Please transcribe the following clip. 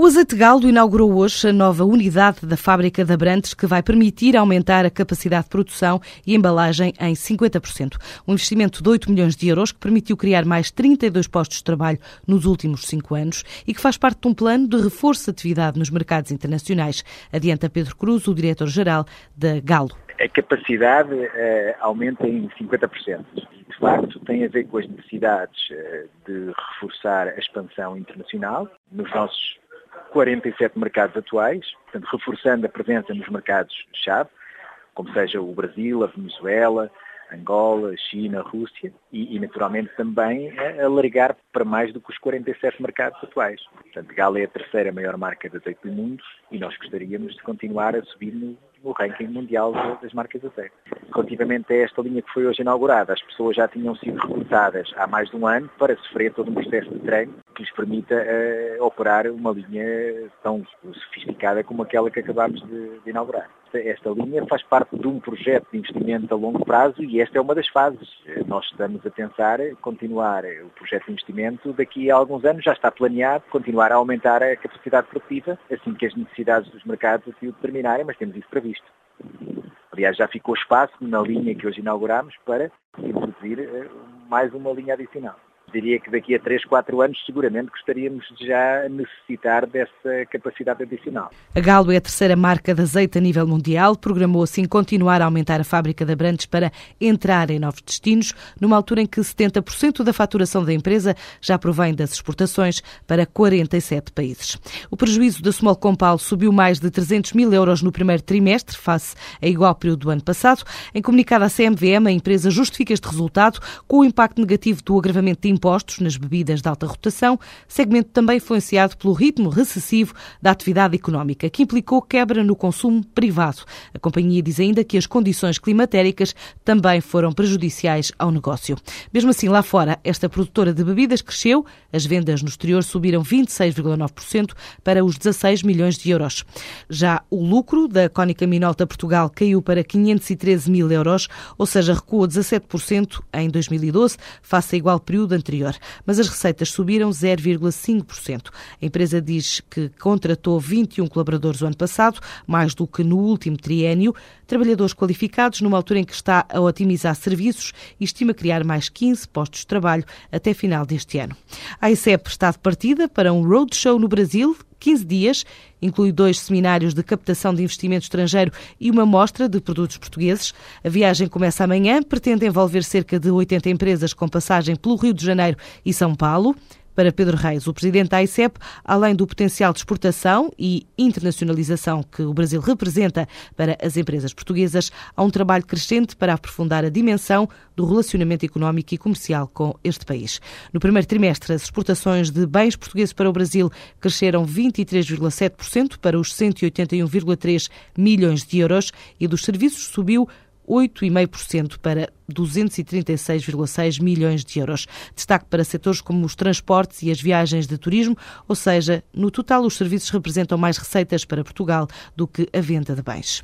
O Azeite Galo inaugurou hoje a nova unidade da fábrica de Abrantes que vai permitir aumentar a capacidade de produção e embalagem em 50%. Um investimento de 8 milhões de euros que permitiu criar mais 32 postos de trabalho nos últimos cinco anos e que faz parte de um plano de reforço de atividade nos mercados internacionais. Adianta Pedro Cruz, o diretor-geral da Galo. A capacidade uh, aumenta em 50% de facto tem a ver com as necessidades eh, de reforçar a expansão internacional nos nossos 47 mercados atuais, portanto, reforçando a presença nos mercados-chave, como seja o Brasil, a Venezuela, Angola, China, Rússia e, e, naturalmente também alargar para mais do que os 47 mercados atuais. Portanto, Gala é a terceira maior marca de azeite do mundo e nós gostaríamos de continuar a subir no, no ranking mundial das marcas de azeite. Relativamente a esta linha que foi hoje inaugurada, as pessoas já tinham sido recrutadas há mais de um ano para sofrer todo um processo de treino que lhes permita uh, operar uma linha tão sofisticada como aquela que acabámos de, de inaugurar. Esta linha faz parte de um projeto de investimento a longo prazo e esta é uma das fases. Nós estamos a pensar continuar o projeto de investimento daqui a alguns anos, já está planeado, continuar a aumentar a capacidade produtiva assim que as necessidades dos mercados assim o determinarem, mas temos isso previsto. Aliás, já ficou espaço na linha que hoje inauguramos para introduzir eh, mais uma linha adicional diria que daqui a 3, 4 anos seguramente gostaríamos de já necessitar dessa capacidade adicional. A Galo é a terceira marca de azeite a nível mundial, programou assim continuar a aumentar a fábrica de Abrantes para entrar em novos destinos, numa altura em que 70% da faturação da empresa já provém das exportações para 47 países. O prejuízo da Small Compal subiu mais de 300 mil euros no primeiro trimestre, face a igual período do ano passado. Em comunicado à CMVM, a empresa justifica este resultado com o impacto negativo do agravamento de impostos nas bebidas de alta rotação, segmento também influenciado pelo ritmo recessivo da atividade económica, que implicou quebra no consumo privado. A companhia diz ainda que as condições climatéricas também foram prejudiciais ao negócio. Mesmo assim, lá fora, esta produtora de bebidas cresceu, as vendas no exterior subiram 26,9% para os 16 milhões de euros. Já o lucro da Cónica Minolta Portugal caiu para 513 mil euros, ou seja, recuou 17% em 2012, face a igual período anterior anterior, mas as receitas subiram 0,5%. A empresa diz que contratou 21 colaboradores o ano passado, mais do que no último triênio, trabalhadores qualificados numa altura em que está a otimizar serviços e estima criar mais 15 postos de trabalho até final deste ano. A ICEP está de partida para um roadshow no Brasil 15 dias, inclui dois seminários de captação de investimento estrangeiro e uma mostra de produtos portugueses. A viagem começa amanhã, pretende envolver cerca de 80 empresas com passagem pelo Rio de Janeiro e São Paulo. Para Pedro Reis, o presidente da ICEP, além do potencial de exportação e internacionalização que o Brasil representa para as empresas portuguesas, há um trabalho crescente para aprofundar a dimensão do relacionamento económico e comercial com este país. No primeiro trimestre, as exportações de bens portugueses para o Brasil cresceram 23,7% para os 181,3 milhões de euros e dos serviços subiu 8,5% para 236,6 milhões de euros. Destaque para setores como os transportes e as viagens de turismo, ou seja, no total os serviços representam mais receitas para Portugal do que a venda de bens.